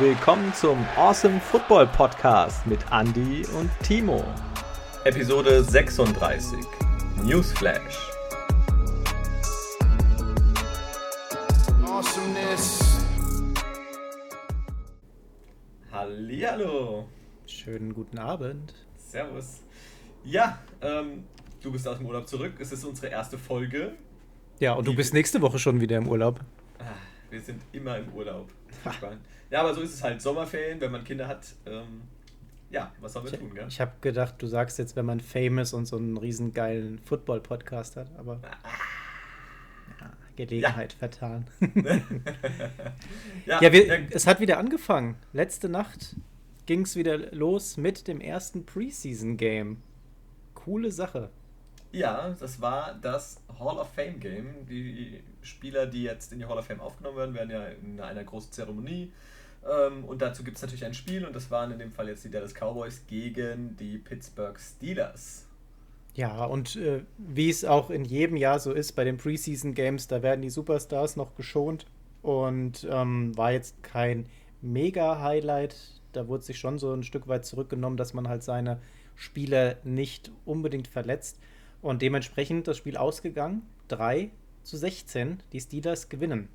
willkommen zum Awesome Football Podcast mit Andy und Timo. Episode 36 Newsflash. Awesomeness. Hallihallo. Schönen guten Abend. Servus. Ja, ähm, du bist aus dem Urlaub zurück. Es ist unsere erste Folge. Ja, und du bist nächste Woche schon wieder im Urlaub. Ah, wir sind immer im Urlaub. Ja, aber so ist es halt. Sommerferien, wenn man Kinder hat. Ähm, ja, was wir ich, tun, gell? Ich habe gedacht, du sagst jetzt, wenn man famous und so einen riesen geilen Football-Podcast hat, aber. Ah. Ja, Gelegenheit ja. vertan. ja, ja, wir, es hat wieder angefangen. Letzte Nacht ging es wieder los mit dem ersten Preseason-Game. Coole Sache. Ja, das war das Hall of Fame Game. Die Spieler, die jetzt in die Hall of Fame aufgenommen werden, werden ja in einer großen Zeremonie. Ähm, und dazu gibt es natürlich ein Spiel und das waren in dem Fall jetzt die Dallas Cowboys gegen die Pittsburgh Steelers. Ja, und äh, wie es auch in jedem Jahr so ist bei den Preseason Games, da werden die Superstars noch geschont und ähm, war jetzt kein Mega-Highlight. Da wurde sich schon so ein Stück weit zurückgenommen, dass man halt seine Spieler nicht unbedingt verletzt. Und dementsprechend das Spiel ausgegangen. 3 zu 16. Die Steelers gewinnen.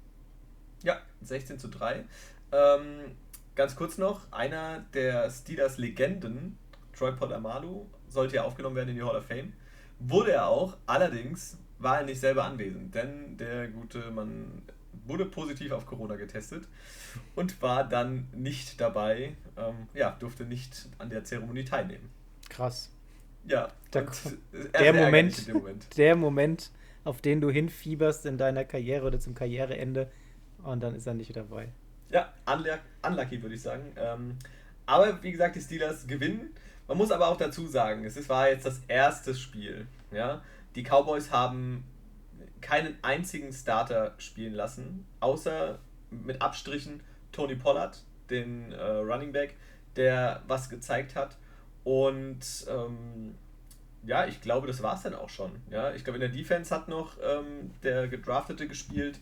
Ja, 16 zu 3. Ähm, ganz kurz noch, einer der Steelers-Legenden, Troy Polamalu, sollte ja aufgenommen werden in die Hall of Fame. Wurde er auch, allerdings war er nicht selber anwesend, denn der gute Mann wurde positiv auf Corona getestet und war dann nicht dabei, ähm, ja, durfte nicht an der Zeremonie teilnehmen. Krass. Ja, der, der Moment, Moment, der Moment, auf den du hinfieberst in deiner Karriere oder zum Karriereende und dann ist er nicht dabei. Ja, unlucky würde ich sagen. Ähm, aber wie gesagt, die Steelers gewinnen. Man muss aber auch dazu sagen, es war jetzt das erste Spiel. Ja? Die Cowboys haben keinen einzigen Starter spielen lassen, außer mit Abstrichen Tony Pollard, den äh, Running Back, der was gezeigt hat. Und ähm, ja, ich glaube, das war es dann auch schon. Ja, ich glaube, in der Defense hat noch ähm, der Gedraftete gespielt.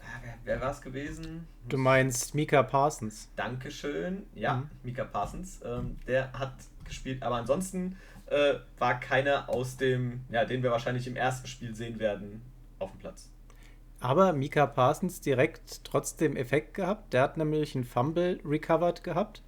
Ah, wer, wer war es gewesen? Du meinst Mika Parsons. Dankeschön. Ja, mhm. Mika Parsons. Ähm, der hat gespielt. Aber ansonsten äh, war keiner aus dem, ja, den wir wahrscheinlich im ersten Spiel sehen werden, auf dem Platz. Aber Mika Parsons direkt trotzdem Effekt gehabt. Der hat nämlich einen Fumble recovered gehabt.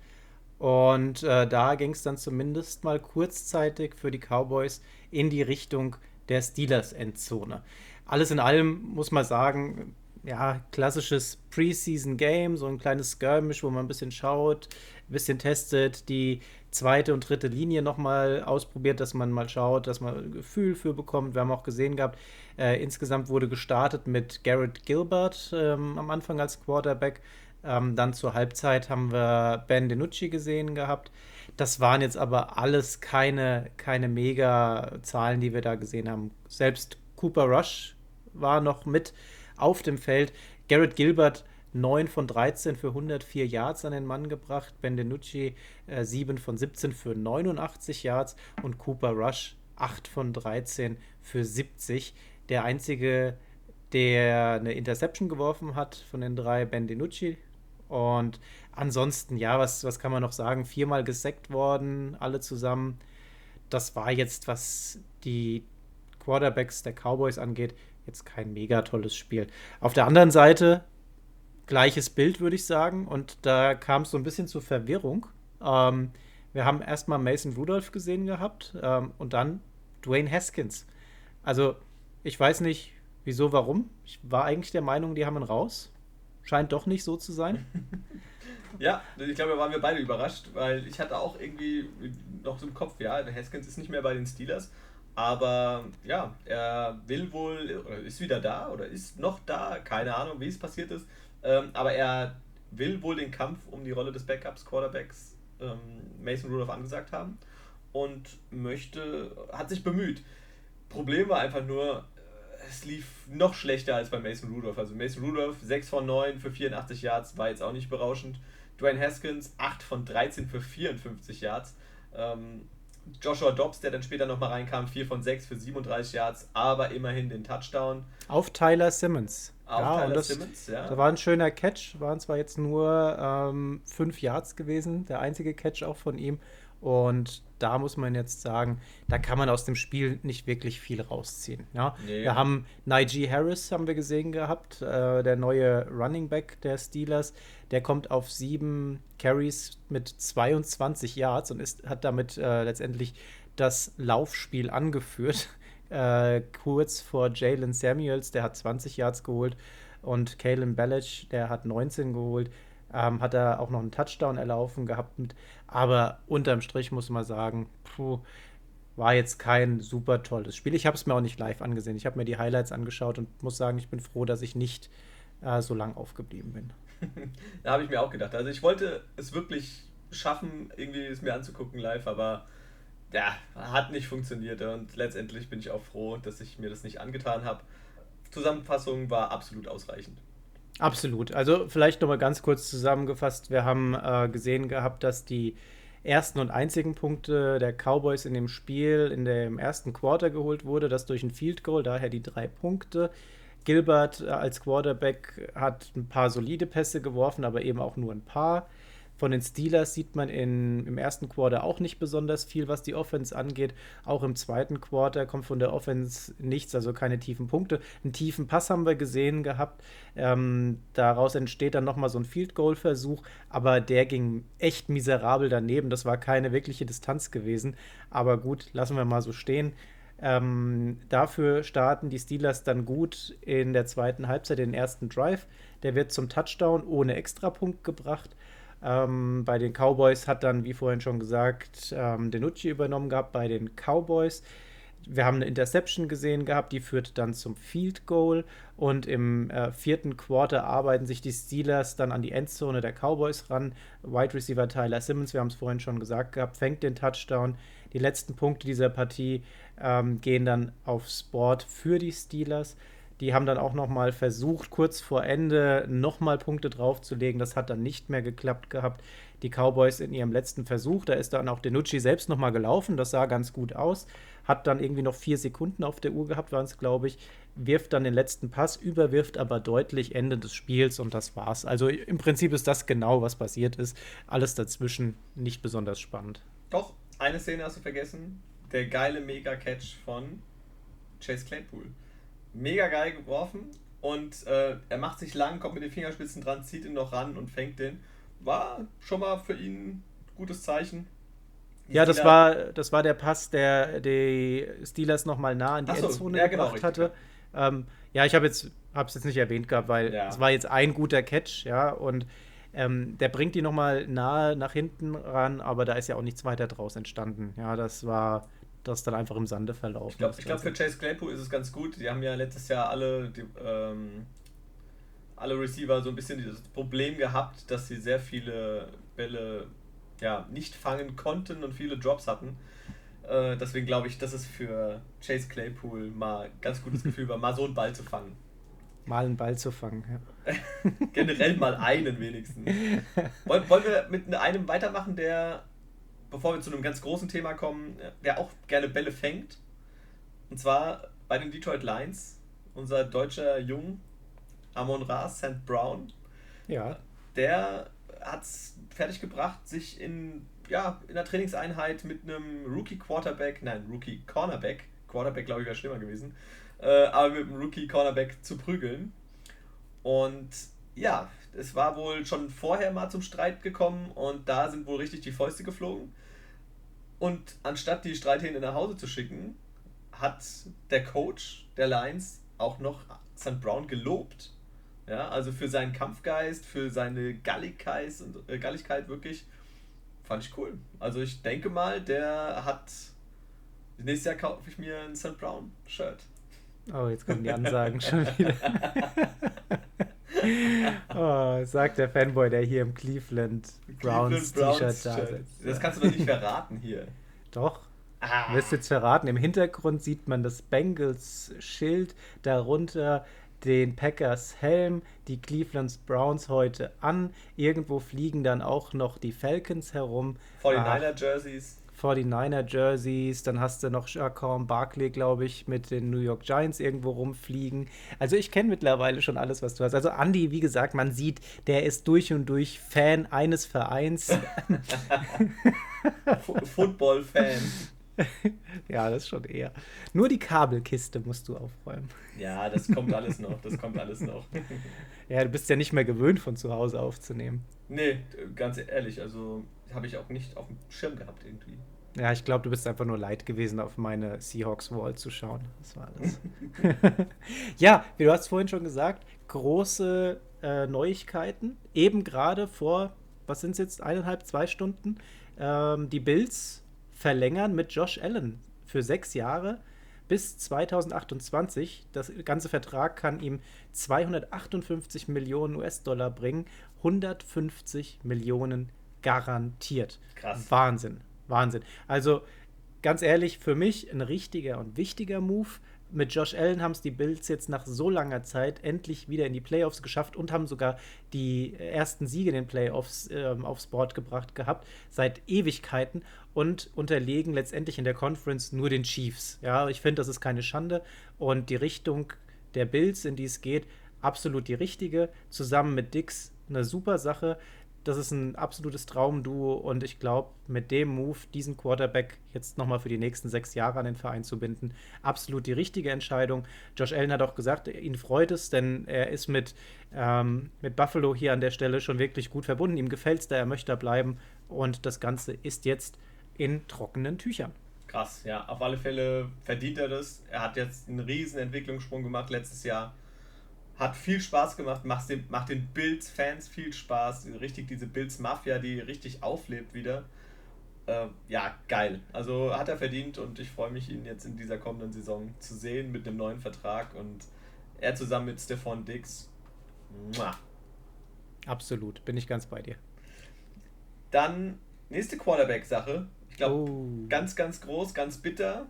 Und äh, da ging es dann zumindest mal kurzzeitig für die Cowboys in die Richtung der Steelers-Endzone. Alles in allem muss man sagen, ja, klassisches Preseason-Game, so ein kleines Skirmish, wo man ein bisschen schaut, ein bisschen testet, die zweite und dritte Linie nochmal ausprobiert, dass man mal schaut, dass man ein Gefühl für bekommt. Wir haben auch gesehen gehabt, äh, insgesamt wurde gestartet mit Garrett Gilbert ähm, am Anfang als Quarterback. Ähm, dann zur Halbzeit haben wir Ben DiNucci gesehen gehabt. Das waren jetzt aber alles keine, keine Mega-Zahlen, die wir da gesehen haben. Selbst Cooper Rush war noch mit auf dem Feld. Garrett Gilbert 9 von 13 für 104 Yards an den Mann gebracht. Ben DiNucci äh, 7 von 17 für 89 Yards und Cooper Rush 8 von 13 für 70. Der einzige, der eine Interception geworfen hat von den drei, Ben DiNucci, und ansonsten, ja, was, was kann man noch sagen? Viermal gesackt worden, alle zusammen. Das war jetzt, was die Quarterbacks der Cowboys angeht, jetzt kein mega tolles Spiel. Auf der anderen Seite, gleiches Bild, würde ich sagen. Und da kam es so ein bisschen zur Verwirrung. Ähm, wir haben erstmal Mason Rudolph gesehen gehabt ähm, und dann Dwayne Haskins. Also, ich weiß nicht, wieso, warum. Ich war eigentlich der Meinung, die haben ihn raus. Scheint doch nicht so zu sein. ja, ich glaube, da waren wir beide überrascht, weil ich hatte auch irgendwie noch so im Kopf, ja, Haskins ist nicht mehr bei den Steelers, aber ja, er will wohl, oder ist wieder da oder ist noch da, keine Ahnung, wie es passiert ist, ähm, aber er will wohl den Kampf um die Rolle des Backups, Quarterbacks ähm, Mason Rudolph angesagt haben und möchte, hat sich bemüht. Problem war einfach nur, es lief noch schlechter als bei Mason Rudolph. Also Mason Rudolph 6 von 9 für 84 Yards war jetzt auch nicht berauschend. Dwayne Haskins 8 von 13 für 54 Yards. Ähm, Joshua Dobbs, der dann später nochmal reinkam, 4 von 6 für 37 Yards, aber immerhin den Touchdown. Auf Tyler Simmons. Auf ja, Tyler das, Simmons, ja. Da war ein schöner Catch, waren zwar jetzt nur ähm, 5 Yards gewesen, der einzige Catch auch von ihm. Und da muss man jetzt sagen, da kann man aus dem Spiel nicht wirklich viel rausziehen. Ja? Nee. Wir haben Najee Harris, haben wir gesehen gehabt, äh, der neue Running Back der Steelers. Der kommt auf sieben Carries mit 22 Yards und ist, hat damit äh, letztendlich das Laufspiel angeführt. Äh, kurz vor Jalen Samuels, der hat 20 Yards geholt und Kalen Ballage, der hat 19 geholt ähm, hat er auch noch einen Touchdown erlaufen gehabt. Mit, aber unterm Strich muss man sagen, puh, war jetzt kein super tolles Spiel. Ich habe es mir auch nicht live angesehen. Ich habe mir die Highlights angeschaut und muss sagen, ich bin froh, dass ich nicht äh, so lang aufgeblieben bin. da habe ich mir auch gedacht. Also ich wollte es wirklich schaffen, irgendwie es mir anzugucken live, aber ja, hat nicht funktioniert und letztendlich bin ich auch froh, dass ich mir das nicht angetan habe. Zusammenfassung war absolut ausreichend. Absolut. Also vielleicht nochmal ganz kurz zusammengefasst. Wir haben äh, gesehen gehabt, dass die ersten und einzigen Punkte der Cowboys in dem Spiel in dem ersten Quarter geholt wurde, das durch ein Field Goal, daher die drei Punkte. Gilbert äh, als Quarterback hat ein paar solide Pässe geworfen, aber eben auch nur ein paar. Von den Steelers sieht man in, im ersten Quarter auch nicht besonders viel, was die Offense angeht. Auch im zweiten Quarter kommt von der Offense nichts, also keine tiefen Punkte. Einen tiefen Pass haben wir gesehen gehabt. Ähm, daraus entsteht dann nochmal so ein Field Goal-Versuch, aber der ging echt miserabel daneben. Das war keine wirkliche Distanz gewesen. Aber gut, lassen wir mal so stehen. Ähm, dafür starten die Steelers dann gut in der zweiten Halbzeit den ersten Drive. Der wird zum Touchdown ohne Extrapunkt gebracht. Ähm, bei den Cowboys hat dann, wie vorhin schon gesagt, ähm, Denucci übernommen gehabt bei den Cowboys. Wir haben eine Interception gesehen gehabt, die führt dann zum Field Goal und im äh, vierten Quarter arbeiten sich die Steelers dann an die Endzone der Cowboys ran. Wide Receiver Tyler Simmons, wir haben es vorhin schon gesagt gehabt, fängt den Touchdown. Die letzten Punkte dieser Partie ähm, gehen dann aufs Board für die Steelers. Die haben dann auch noch mal versucht, kurz vor Ende noch mal Punkte draufzulegen. Das hat dann nicht mehr geklappt gehabt. Die Cowboys in ihrem letzten Versuch, da ist dann auch Denucci selbst noch mal gelaufen. Das sah ganz gut aus. Hat dann irgendwie noch vier Sekunden auf der Uhr gehabt, waren es, glaube ich. Wirft dann den letzten Pass, überwirft aber deutlich Ende des Spiels und das war's. Also im Prinzip ist das genau, was passiert ist. Alles dazwischen nicht besonders spannend. Doch, eine Szene hast du vergessen. Der geile Mega-Catch von Chase Claypool mega geil geworfen und äh, er macht sich lang, kommt mit den Fingerspitzen dran, zieht ihn noch ran und fängt den. War schon mal für ihn ein gutes Zeichen. Ja, das war, das war der Pass, der die Steelers nochmal nah in die so, Endzone ja, genau, gebracht hatte. Ähm, ja, ich habe jetzt es jetzt nicht erwähnt gehabt, weil ja. es war jetzt ein guter Catch, ja, und ähm, der bringt die nochmal nahe nach hinten ran, aber da ist ja auch nichts weiter draus entstanden. Ja, das war das dann einfach im Sande verlaufen. Ich glaube, glaub, für Chase Claypool ist es ganz gut. Die haben ja letztes Jahr alle, die, ähm, alle Receiver so ein bisschen das Problem gehabt, dass sie sehr viele Bälle ja, nicht fangen konnten und viele Drops hatten. Äh, deswegen glaube ich, dass es für Chase Claypool mal ein ganz gutes Gefühl war, mal so einen Ball zu fangen. Mal einen Ball zu fangen, ja. Generell mal einen wenigstens. Wollen, wollen wir mit einem weitermachen, der bevor wir zu einem ganz großen Thema kommen, der auch gerne Bälle fängt. Und zwar bei den Detroit Lions, unser deutscher Jung, Amon Ra St. Brown. Ja. Der hat es fertiggebracht, sich in, ja, in der Trainingseinheit mit einem Rookie Quarterback, nein, Rookie Cornerback, Quarterback glaube ich wäre schlimmer gewesen, äh, aber mit einem Rookie Cornerback zu prügeln. Und ja, es war wohl schon vorher mal zum Streit gekommen und da sind wohl richtig die Fäuste geflogen. Und anstatt die Streithähne nach Hause zu schicken, hat der Coach der Lions auch noch St. Brown gelobt. Ja, also für seinen Kampfgeist, für seine Galligkeit und äh, Galligkeit wirklich fand ich cool. Also ich denke mal, der hat nächstes Jahr kaufe ich mir ein St. Brown Shirt. Oh, jetzt kommen die Ansagen schon wieder. oh, sagt der Fanboy, der hier im Cleveland Browns T-Shirt da sitzt. Das kannst du doch nicht verraten hier. Doch. Ah. Wirst jetzt verraten. Im Hintergrund sieht man das Bengals Schild, darunter den Packers Helm, die Cleveland Browns heute an. Irgendwo fliegen dann auch noch die Falcons herum. 49er Jerseys. 49er Jerseys, dann hast du noch Jacqueline Barkley, glaube ich, mit den New York Giants irgendwo rumfliegen. Also ich kenne mittlerweile schon alles, was du hast. Also Andy, wie gesagt, man sieht, der ist durch und durch Fan eines Vereins. Football-Fan. ja, das ist schon eher. Nur die Kabelkiste musst du aufräumen. Ja, das kommt alles noch. Das kommt alles noch. ja, du bist ja nicht mehr gewöhnt, von zu Hause aufzunehmen. Nee, ganz ehrlich, also habe ich auch nicht auf dem Schirm gehabt irgendwie. Ja, ich glaube, du bist einfach nur leid gewesen, auf meine Seahawks Wall zu schauen. Das war alles. ja, wie du hast vorhin schon gesagt, große äh, Neuigkeiten. Eben gerade vor, was sind es jetzt, eineinhalb, zwei Stunden, ähm, die Bills verlängern mit Josh Allen für sechs Jahre bis 2028. Das ganze Vertrag kann ihm 258 Millionen US-Dollar bringen, 150 Millionen garantiert. Krass. Wahnsinn, Wahnsinn. Also ganz ehrlich, für mich ein richtiger und wichtiger Move mit Josh Allen haben es die Bills jetzt nach so langer Zeit endlich wieder in die Playoffs geschafft und haben sogar die ersten Siege in den Playoffs äh, aufs Board gebracht gehabt, seit Ewigkeiten und unterlegen letztendlich in der Conference nur den Chiefs. Ja, ich finde, das ist keine Schande und die Richtung der Bills, in die es geht, absolut die richtige. Zusammen mit Dix eine super Sache das ist ein absolutes Traumduo und ich glaube, mit dem Move, diesen Quarterback jetzt nochmal für die nächsten sechs Jahre an den Verein zu binden, absolut die richtige Entscheidung. Josh Allen hat auch gesagt, ihn freut es, denn er ist mit, ähm, mit Buffalo hier an der Stelle schon wirklich gut verbunden. Ihm gefällt es da, er möchte da bleiben und das Ganze ist jetzt in trockenen Tüchern. Krass, ja, auf alle Fälle verdient er das. Er hat jetzt einen riesen Entwicklungssprung gemacht letztes Jahr hat viel Spaß gemacht, macht den, macht den Bills-Fans viel Spaß. Richtig diese Bills-Mafia, die richtig auflebt wieder. Äh, ja, geil. Also hat er verdient und ich freue mich, ihn jetzt in dieser kommenden Saison zu sehen mit einem neuen Vertrag und er zusammen mit Stefan Dix. Mua. Absolut, bin ich ganz bei dir. Dann nächste Quarterback-Sache. Ich glaube, oh. ganz, ganz groß, ganz bitter.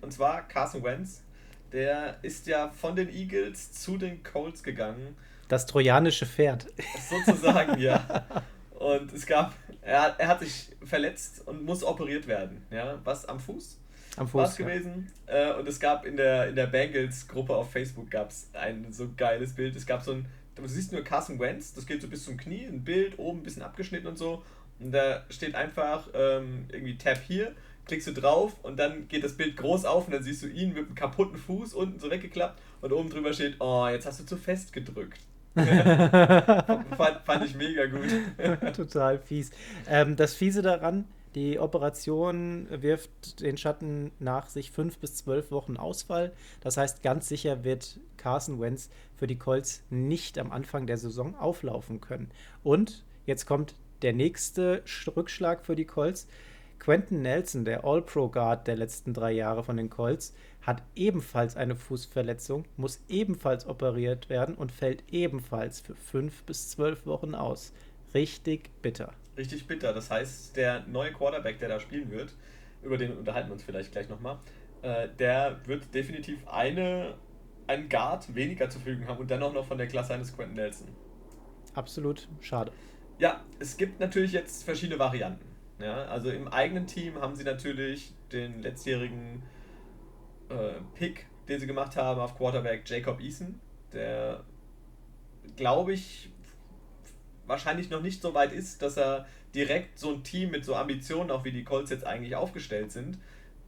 Und zwar Carson Wentz der ist ja von den Eagles zu den Colts gegangen. Das trojanische Pferd. Sozusagen, ja. Und es gab, er, er hat sich verletzt und muss operiert werden. Ja, was am Fuß? Am Fuß. War es ja. gewesen. Äh, und es gab in der, in der Bengals-Gruppe auf Facebook gab es ein so geiles Bild. Es gab so ein, du siehst nur Carson Wentz, das geht so bis zum Knie, ein Bild, oben ein bisschen abgeschnitten und so. Und da steht einfach ähm, irgendwie Tab hier klickst du drauf und dann geht das Bild groß auf und dann siehst du ihn mit einem kaputten Fuß unten so weggeklappt und oben drüber steht, oh, jetzt hast du zu fest gedrückt. fand, fand, ich mega gut. Total fies. Ähm, das Fiese daran, die Operation wirft den Schatten nach sich fünf bis zwölf Wochen Ausfall. Das heißt, ganz sicher wird Carson Wentz für die Colts nicht am Anfang der Saison auflaufen können. Und jetzt kommt der nächste Rückschlag für die Colts. Quentin Nelson, der All-Pro-Guard der letzten drei Jahre von den Colts, hat ebenfalls eine Fußverletzung, muss ebenfalls operiert werden und fällt ebenfalls für fünf bis zwölf Wochen aus. Richtig bitter. Richtig bitter. Das heißt, der neue Quarterback, der da spielen wird, über den unterhalten wir uns vielleicht gleich nochmal, äh, der wird definitiv eine, einen Guard weniger zu fügen haben und dann auch noch von der Klasse eines Quentin Nelson. Absolut schade. Ja, es gibt natürlich jetzt verschiedene Varianten. Ja, also im eigenen Team haben sie natürlich den letztjährigen äh, Pick, den sie gemacht haben auf Quarterback Jacob Eason, der glaube ich wahrscheinlich noch nicht so weit ist, dass er direkt so ein Team mit so Ambitionen, auch wie die Colts jetzt eigentlich aufgestellt sind.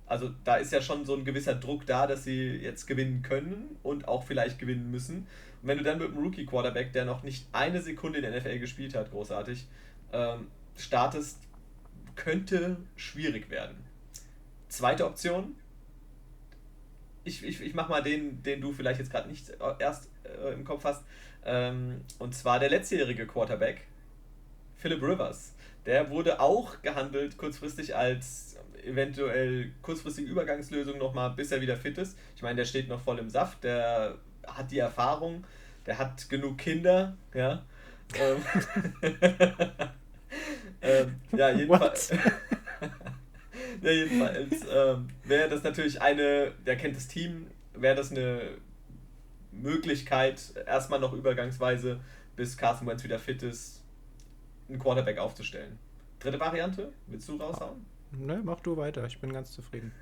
Also da ist ja schon so ein gewisser Druck da, dass sie jetzt gewinnen können und auch vielleicht gewinnen müssen. Und wenn du dann mit einem Rookie-Quarterback, der noch nicht eine Sekunde in der NFL gespielt hat, großartig, ähm, startest, könnte schwierig werden. Zweite Option. Ich, ich, ich mach mal den, den du vielleicht jetzt gerade nicht erst äh, im Kopf hast. Ähm, und zwar der letztjährige Quarterback, Philip Rivers. Der wurde auch gehandelt kurzfristig als eventuell kurzfristige Übergangslösung nochmal, bis er wieder fit ist. Ich meine, der steht noch voll im Saft, der hat die Erfahrung, der hat genug Kinder, ja. Ähm, ja, jedenfalls. ja, jedenfalls ähm, wäre das natürlich eine, der kennt das Team, wäre das eine Möglichkeit, erstmal noch übergangsweise, bis Carson Wentz wieder fit ist, einen Quarterback aufzustellen. Dritte Variante, willst du raushauen? Ne, mach du weiter, ich bin ganz zufrieden.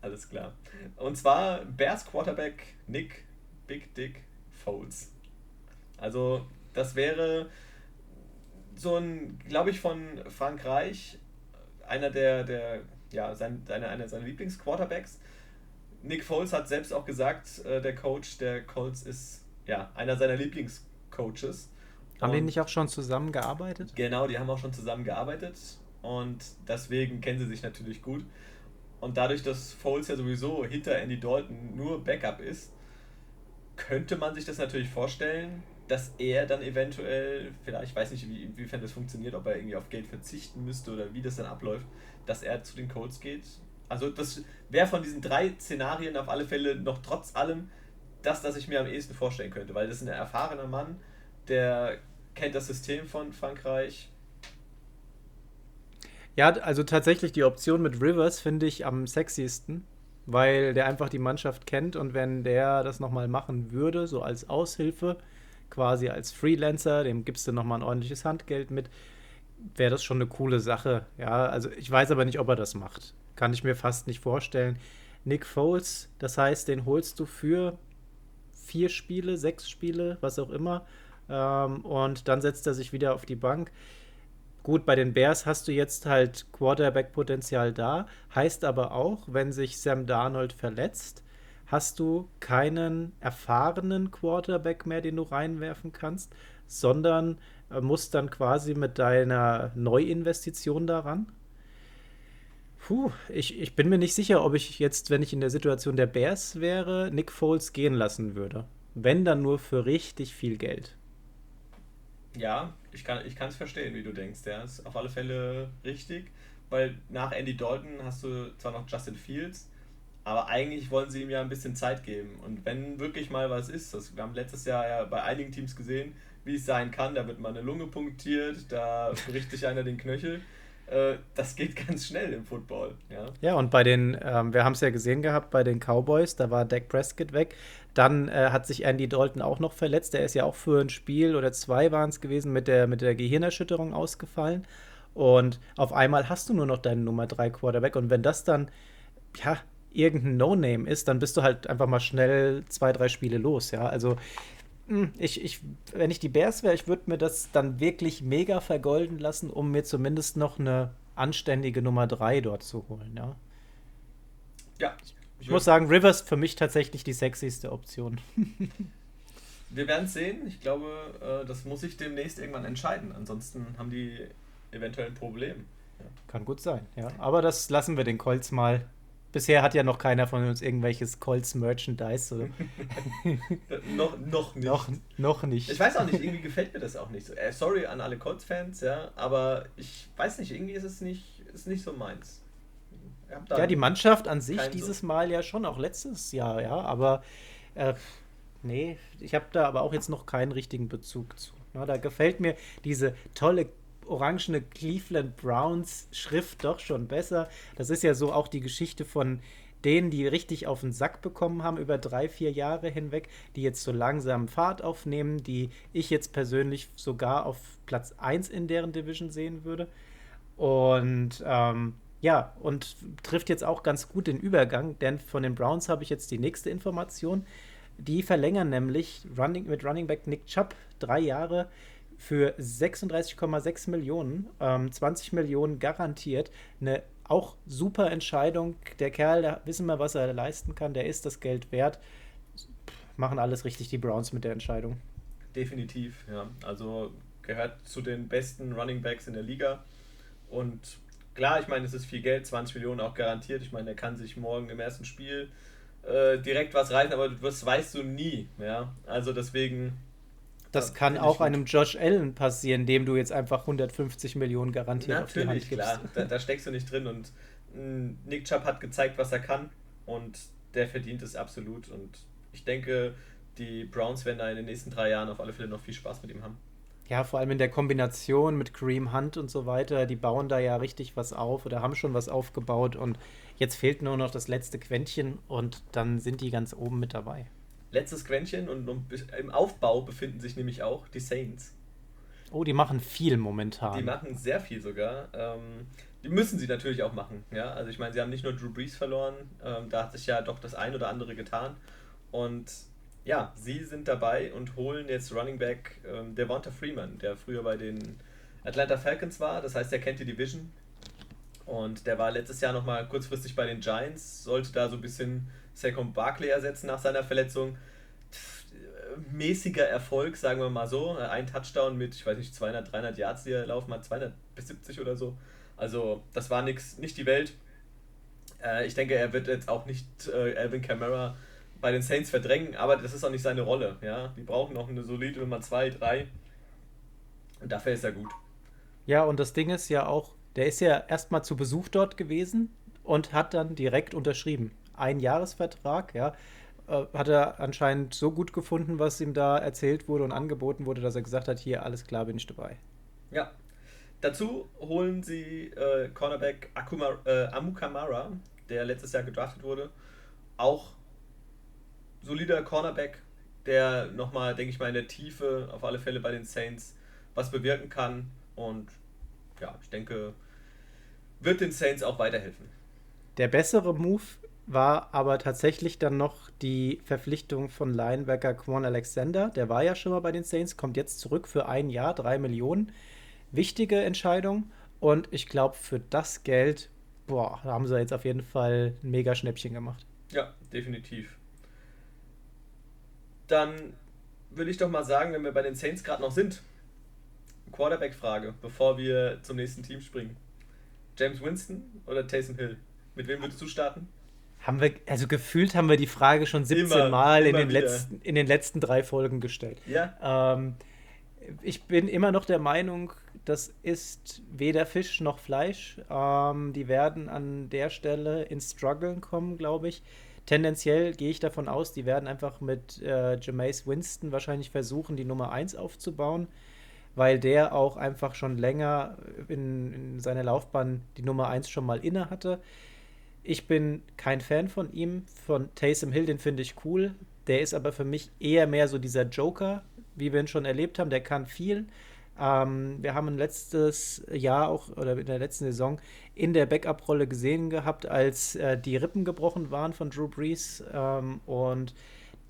Alles klar. Und zwar Bears Quarterback Nick Big Dick Foles. Also, das wäre so ein, glaube ich, von Frankreich einer der, der ja, sein, einer, einer seiner Lieblingsquarterbacks. Nick Foles hat selbst auch gesagt, äh, der Coach der Colts ist ja einer seiner Lieblingscoaches. Haben und die nicht auch schon zusammengearbeitet? Genau, die haben auch schon zusammengearbeitet und deswegen kennen sie sich natürlich gut. Und dadurch, dass Foles ja sowieso hinter Andy Dalton nur Backup ist, könnte man sich das natürlich vorstellen, dass er dann eventuell, vielleicht, ich weiß nicht, wie, inwiefern das funktioniert, ob er irgendwie auf Geld verzichten müsste oder wie das dann abläuft, dass er zu den Colts geht. Also das wäre von diesen drei Szenarien auf alle Fälle noch trotz allem das, das ich mir am ehesten vorstellen könnte, weil das ist ein erfahrener Mann, der kennt das System von Frankreich. Ja, also tatsächlich die Option mit Rivers finde ich am sexiesten, weil der einfach die Mannschaft kennt und wenn der das nochmal machen würde, so als Aushilfe, quasi als Freelancer, dem gibst du nochmal ein ordentliches Handgeld mit, wäre das schon eine coole Sache. Ja, also ich weiß aber nicht, ob er das macht. Kann ich mir fast nicht vorstellen. Nick Foles, das heißt, den holst du für vier Spiele, sechs Spiele, was auch immer. Ähm, und dann setzt er sich wieder auf die Bank. Gut, bei den Bears hast du jetzt halt Quarterback-Potenzial da. Heißt aber auch, wenn sich Sam Darnold verletzt, hast du keinen erfahrenen Quarterback mehr, den du reinwerfen kannst, sondern äh, musst dann quasi mit deiner Neuinvestition daran. Puh, ich, ich bin mir nicht sicher, ob ich jetzt, wenn ich in der Situation der Bears wäre, Nick Foles gehen lassen würde. Wenn dann nur für richtig viel Geld. Ja, ich kann es verstehen, wie du denkst. Ja, ist auf alle Fälle richtig, weil nach Andy Dalton hast du zwar noch Justin Fields, aber eigentlich wollen sie ihm ja ein bisschen Zeit geben. Und wenn wirklich mal was ist, das, wir haben letztes Jahr ja bei einigen Teams gesehen, wie es sein kann, da wird mal eine Lunge punktiert, da bricht sich einer den Knöchel. Äh, das geht ganz schnell im Football. Ja, ja und bei den, ähm, wir haben es ja gesehen gehabt, bei den Cowboys, da war Dak Prescott weg. Dann äh, hat sich Andy Dalton auch noch verletzt. Der ist ja auch für ein Spiel oder zwei waren es gewesen mit der, mit der Gehirnerschütterung ausgefallen. Und auf einmal hast du nur noch deinen Nummer 3 Quarterback. Und wenn das dann, ja, irgendein No-Name ist, dann bist du halt einfach mal schnell zwei, drei Spiele los, ja. Also hm, ich, ich, wenn ich die Bears wäre, ich würde mir das dann wirklich mega vergolden lassen, um mir zumindest noch eine anständige Nummer 3 dort zu holen, ja. Ja. Ich muss sagen, Rivers für mich tatsächlich die sexyste Option. Wir werden es sehen. Ich glaube, äh, das muss ich demnächst irgendwann entscheiden. Ansonsten haben die eventuell ein Problem. Kann gut sein, ja. Aber das lassen wir den Colts mal Bisher hat ja noch keiner von uns irgendwelches Colts Merchandise. Oder? noch, noch nicht. Noch, noch nicht. Ich weiß auch nicht, irgendwie gefällt mir das auch nicht so. Äh, sorry an alle Colts-Fans, ja, aber ich weiß nicht, irgendwie ist es nicht, ist nicht so meins. Ja, die Mannschaft an sich dieses so. Mal ja schon, auch letztes Jahr, ja, aber äh, nee, ich habe da aber auch jetzt noch keinen richtigen Bezug zu. Na, da gefällt mir diese tolle orangene Cleveland Browns Schrift doch schon besser. Das ist ja so auch die Geschichte von denen, die richtig auf den Sack bekommen haben über drei, vier Jahre hinweg, die jetzt so langsam Fahrt aufnehmen, die ich jetzt persönlich sogar auf Platz 1 in deren Division sehen würde. Und ähm, ja, und trifft jetzt auch ganz gut den Übergang, denn von den Browns habe ich jetzt die nächste Information. Die verlängern nämlich Running, mit Running Back Nick Chubb drei Jahre für 36,6 Millionen, ähm, 20 Millionen garantiert. Eine auch super Entscheidung. Der Kerl, da wissen wir, was er leisten kann, der ist das Geld wert. Machen alles richtig, die Browns mit der Entscheidung. Definitiv, ja. Also gehört zu den besten Running Backs in der Liga. Und klar, ich meine, es ist viel Geld, 20 Millionen auch garantiert. Ich meine, er kann sich morgen im ersten Spiel äh, direkt was reißen, aber das weißt du nie. Ja? Also deswegen das ja, kann auch einem Josh Allen passieren, dem du jetzt einfach 150 Millionen garantiert Natürlich, auf die Hand gibst. klar. Da, da steckst du nicht drin und mm, Nick Chubb hat gezeigt, was er kann und der verdient es absolut und ich denke, die Browns werden da in den nächsten drei Jahren auf alle Fälle noch viel Spaß mit ihm haben. Ja, vor allem in der Kombination mit Kareem Hunt und so weiter, die bauen da ja richtig was auf oder haben schon was aufgebaut und jetzt fehlt nur noch das letzte Quäntchen und dann sind die ganz oben mit dabei letztes Quäntchen und, im Aufbau befinden sich nämlich auch die Saints. Oh, die machen viel momentan. Die machen sehr viel sogar. Ähm, die müssen sie natürlich auch machen. Ja? Also ich meine, sie haben nicht nur Drew Brees verloren, ähm, da hat sich ja doch das ein oder andere getan. Und ja, sie sind dabei und holen jetzt Running Back ähm, Devonta Freeman, der früher bei den Atlanta Falcons war. Das heißt, er kennt die Division. Und der war letztes Jahr nochmal kurzfristig bei den Giants, sollte da so ein bisschen Saquon Barkley ersetzen nach seiner Verletzung. Mäßiger Erfolg, sagen wir mal so. Ein Touchdown mit, ich weiß nicht, 200, 300 Yards, die er laufen hat, 200 bis 70 oder so. Also, das war nix, nicht die Welt. Äh, ich denke, er wird jetzt auch nicht äh, Alvin Kamara bei den Saints verdrängen, aber das ist auch nicht seine Rolle. Ja? Die brauchen noch eine solide Nummer 2, 3. Und dafür ist er gut. Ja, und das Ding ist ja auch, der ist ja erstmal zu Besuch dort gewesen und hat dann direkt unterschrieben. Ein Jahresvertrag, ja. Äh, hat er anscheinend so gut gefunden, was ihm da erzählt wurde und angeboten wurde, dass er gesagt hat, hier, alles klar, bin ich dabei. Ja. Dazu holen sie äh, Cornerback Akuma, äh, Amukamara, der letztes Jahr gedraftet wurde. Auch solider Cornerback, der nochmal, denke ich mal, in der Tiefe auf alle Fälle bei den Saints was bewirken kann. Und ja, ich denke, wird den Saints auch weiterhelfen. Der bessere Move war aber tatsächlich dann noch die Verpflichtung von Linebacker Quan Alexander. Der war ja schon mal bei den Saints, kommt jetzt zurück für ein Jahr, drei Millionen. Wichtige Entscheidung. Und ich glaube, für das Geld, boah, da haben sie jetzt auf jeden Fall ein mega Schnäppchen gemacht. Ja, definitiv. Dann würde ich doch mal sagen, wenn wir bei den Saints gerade noch sind, Quarterback-Frage, bevor wir zum nächsten Team springen. James Winston oder Taysom Hill? Mit wem würdest du starten? Haben wir, also gefühlt haben wir die Frage schon 17 immer, Mal immer in, den letzten, in den letzten drei Folgen gestellt. Ja. Ähm, ich bin immer noch der Meinung, das ist weder Fisch noch Fleisch. Ähm, die werden an der Stelle ins Struggeln kommen, glaube ich. Tendenziell gehe ich davon aus, die werden einfach mit äh, Jameis Winston wahrscheinlich versuchen, die Nummer 1 aufzubauen weil der auch einfach schon länger in, in seiner Laufbahn die Nummer 1 schon mal inne hatte. Ich bin kein Fan von ihm. Von Taysom Hill, den finde ich cool. Der ist aber für mich eher mehr so dieser Joker, wie wir ihn schon erlebt haben. Der kann viel. Ähm, wir haben letztes Jahr auch oder in der letzten Saison in der Backup-Rolle gesehen gehabt, als äh, die Rippen gebrochen waren von Drew Brees. Ähm, und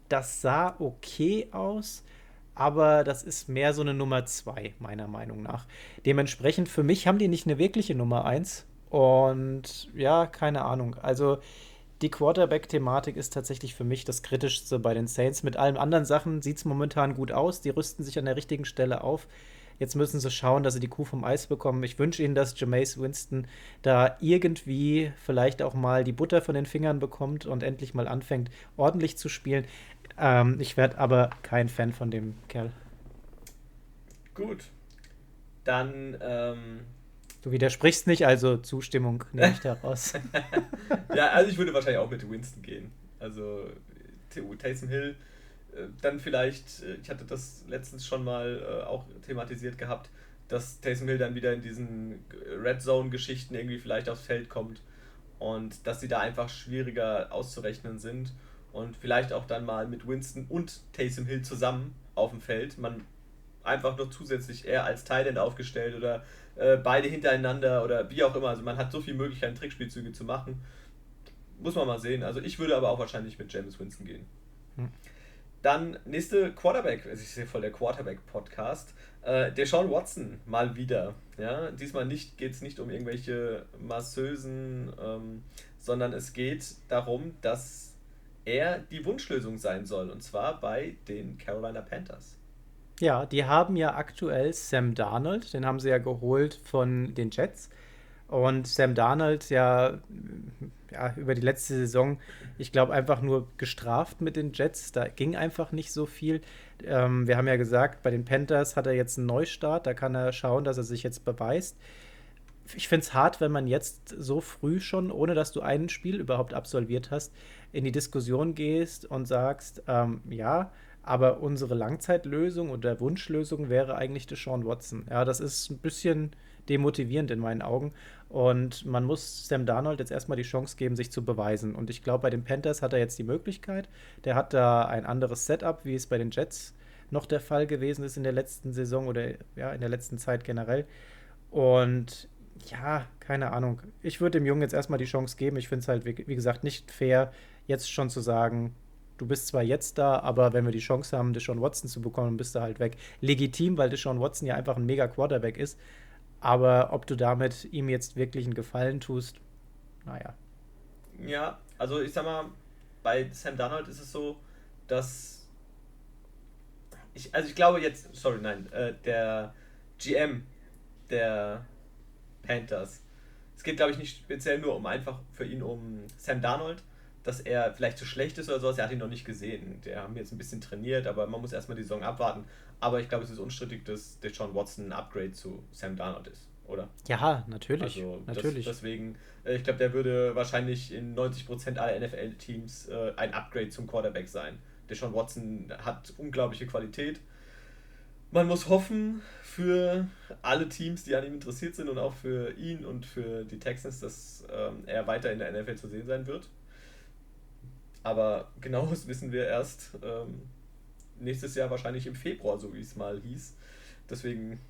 das sah okay aus aber das ist mehr so eine Nummer 2, meiner Meinung nach. Dementsprechend für mich haben die nicht eine wirkliche Nummer 1. Und ja, keine Ahnung. Also die Quarterback-Thematik ist tatsächlich für mich das Kritischste bei den Saints. Mit allen anderen Sachen sieht es momentan gut aus. Die rüsten sich an der richtigen Stelle auf. Jetzt müssen sie schauen, dass sie die Kuh vom Eis bekommen. Ich wünsche ihnen, dass Jameis Winston da irgendwie vielleicht auch mal die Butter von den Fingern bekommt und endlich mal anfängt, ordentlich zu spielen. Ähm, ich werde aber kein Fan von dem Kerl. Gut. Dann. Ähm du widersprichst nicht, also Zustimmung nehme ich daraus. ja, also ich würde wahrscheinlich auch mit Winston gehen. Also Taysom Hill, äh, dann vielleicht, äh, ich hatte das letztens schon mal äh, auch thematisiert gehabt, dass Taysom Hill dann wieder in diesen Red Zone-Geschichten irgendwie vielleicht aufs Feld kommt und dass sie da einfach schwieriger auszurechnen sind und vielleicht auch dann mal mit Winston und Taysom Hill zusammen auf dem Feld. Man einfach noch zusätzlich eher als Thailand aufgestellt oder äh, beide hintereinander oder wie auch immer. Also man hat so viele Möglichkeiten, Trickspielzüge zu machen. Muss man mal sehen. Also ich würde aber auch wahrscheinlich mit James Winston gehen. Hm. Dann nächste Quarterback, also ich sehe voll der Quarterback-Podcast. Äh, der Sean Watson mal wieder. Ja, diesmal nicht geht es nicht um irgendwelche Masseusen, ähm, sondern es geht darum, dass er die Wunschlösung sein soll. Und zwar bei den Carolina Panthers. Ja, die haben ja aktuell Sam Darnold, den haben sie ja geholt von den Jets. Und Sam Darnold ja, ja über die letzte Saison, ich glaube, einfach nur gestraft mit den Jets. Da ging einfach nicht so viel. Ähm, wir haben ja gesagt, bei den Panthers hat er jetzt einen Neustart. Da kann er schauen, dass er sich jetzt beweist. Ich finde es hart, wenn man jetzt so früh schon, ohne dass du ein Spiel überhaupt absolviert hast, in die Diskussion gehst und sagst, ähm, ja, aber unsere Langzeitlösung oder Wunschlösung wäre eigentlich Deshaun Watson. Ja, das ist ein bisschen demotivierend in meinen Augen. Und man muss Sam Darnold jetzt erstmal die Chance geben, sich zu beweisen. Und ich glaube, bei den Panthers hat er jetzt die Möglichkeit. Der hat da ein anderes Setup, wie es bei den Jets noch der Fall gewesen ist in der letzten Saison oder ja, in der letzten Zeit generell. Und Ja, keine Ahnung. Ich würde dem Jungen jetzt erstmal die Chance geben. Ich finde es halt, wie, wie gesagt, nicht fair, jetzt schon zu sagen, du bist zwar jetzt da, aber wenn wir die Chance haben, Deshaun Watson zu bekommen, bist du halt weg. Legitim, weil Deshaun Watson ja einfach ein mega Quarterback ist. Aber ob du damit ihm jetzt wirklich einen Gefallen tust, naja. Ja, also ich sag mal, bei Sam Darnold ist es so, dass ich, also ich glaube jetzt, sorry, nein, äh, der GM der Panthers, es geht glaube ich nicht speziell nur um einfach für ihn um Sam Darnold, dass er vielleicht zu schlecht ist oder sowas. Er hat ihn noch nicht gesehen. Der haben jetzt ein bisschen trainiert, aber man muss erstmal die Saison abwarten. Aber ich glaube, es ist unstrittig, dass Deshaun Watson ein Upgrade zu Sam Darnold ist, oder? Ja, natürlich. Also, natürlich. Das, deswegen, äh, ich glaube, der würde wahrscheinlich in 90% aller NFL-Teams äh, ein Upgrade zum Quarterback sein. Deshaun Watson hat unglaubliche Qualität. Man muss hoffen für alle Teams, die an ihm interessiert sind und auch für ihn und für die Texans, dass ähm, er weiter in der NFL zu sehen sein wird. Aber genaues wissen wir erst ähm, nächstes Jahr wahrscheinlich im Februar, so wie es mal hieß. Deswegen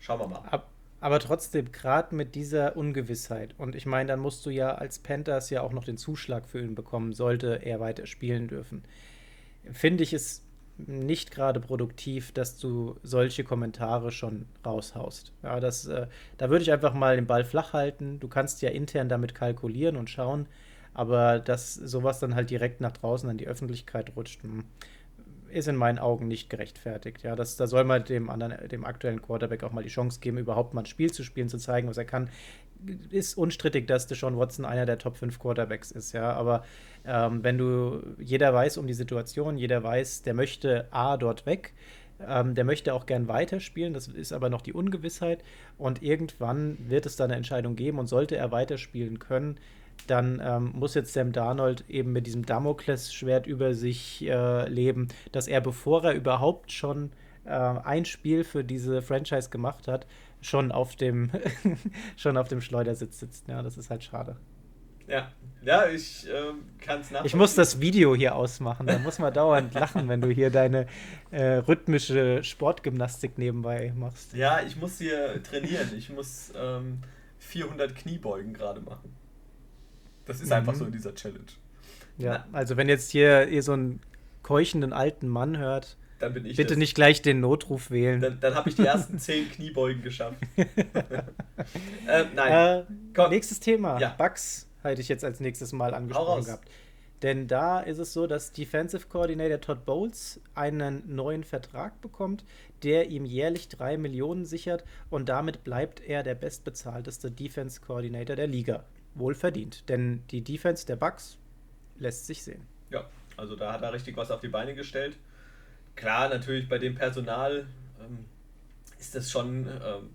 schauen wir mal. Aber trotzdem, gerade mit dieser Ungewissheit, und ich meine, dann musst du ja als Panthers ja auch noch den Zuschlag für ihn bekommen, sollte er weiter spielen dürfen. Finde ich es nicht gerade produktiv, dass du solche Kommentare schon raushaust. Ja, das, äh, da würde ich einfach mal den Ball flach halten. Du kannst ja intern damit kalkulieren und schauen, aber dass sowas dann halt direkt nach draußen an die Öffentlichkeit rutscht, hm, ist in meinen Augen nicht gerechtfertigt. Ja, das, da soll man dem anderen, dem aktuellen Quarterback auch mal die Chance geben, überhaupt mal ein Spiel zu spielen, zu zeigen, was er kann. Ist unstrittig, dass Deshaun Watson einer der Top 5 Quarterbacks ist, ja. Aber ähm, wenn du, jeder weiß um die Situation, jeder weiß, der möchte A dort weg, ähm, der möchte auch gern weiterspielen, das ist aber noch die Ungewissheit. Und irgendwann wird es da eine Entscheidung geben und sollte er weiterspielen können, dann ähm, muss jetzt Sam Darnold eben mit diesem Damoklesschwert über sich äh, leben, dass er, bevor er überhaupt schon äh, ein Spiel für diese Franchise gemacht hat, schon auf dem, schon auf dem Schleudersitz sitzt. Ja, das ist halt schade. Ja, ja ich äh, kann es nachvollziehen. Ich muss das Video hier ausmachen. Da muss man dauernd lachen, wenn du hier deine äh, rhythmische Sportgymnastik nebenbei machst. Ja, ich muss hier trainieren. Ich muss ähm, 400 Kniebeugen gerade machen. Das ist mhm. einfach so in dieser Challenge. Ja, also wenn jetzt hier ihr so einen keuchenden alten Mann hört, dann bin ich bitte das. nicht gleich den Notruf wählen. Dann, dann habe ich die ersten zehn Kniebeugen geschafft. ähm, nein. Äh, nächstes Thema. Ja. Bugs hätte ich jetzt als nächstes Mal angesprochen gehabt. Denn da ist es so, dass Defensive Coordinator Todd Bowles einen neuen Vertrag bekommt, der ihm jährlich drei Millionen sichert und damit bleibt er der bestbezahlteste Defense Coordinator der Liga wohl verdient. Denn die Defense der Bucks lässt sich sehen. Ja, also da hat er richtig was auf die Beine gestellt. Klar, natürlich bei dem Personal ähm, ist das schon ähm,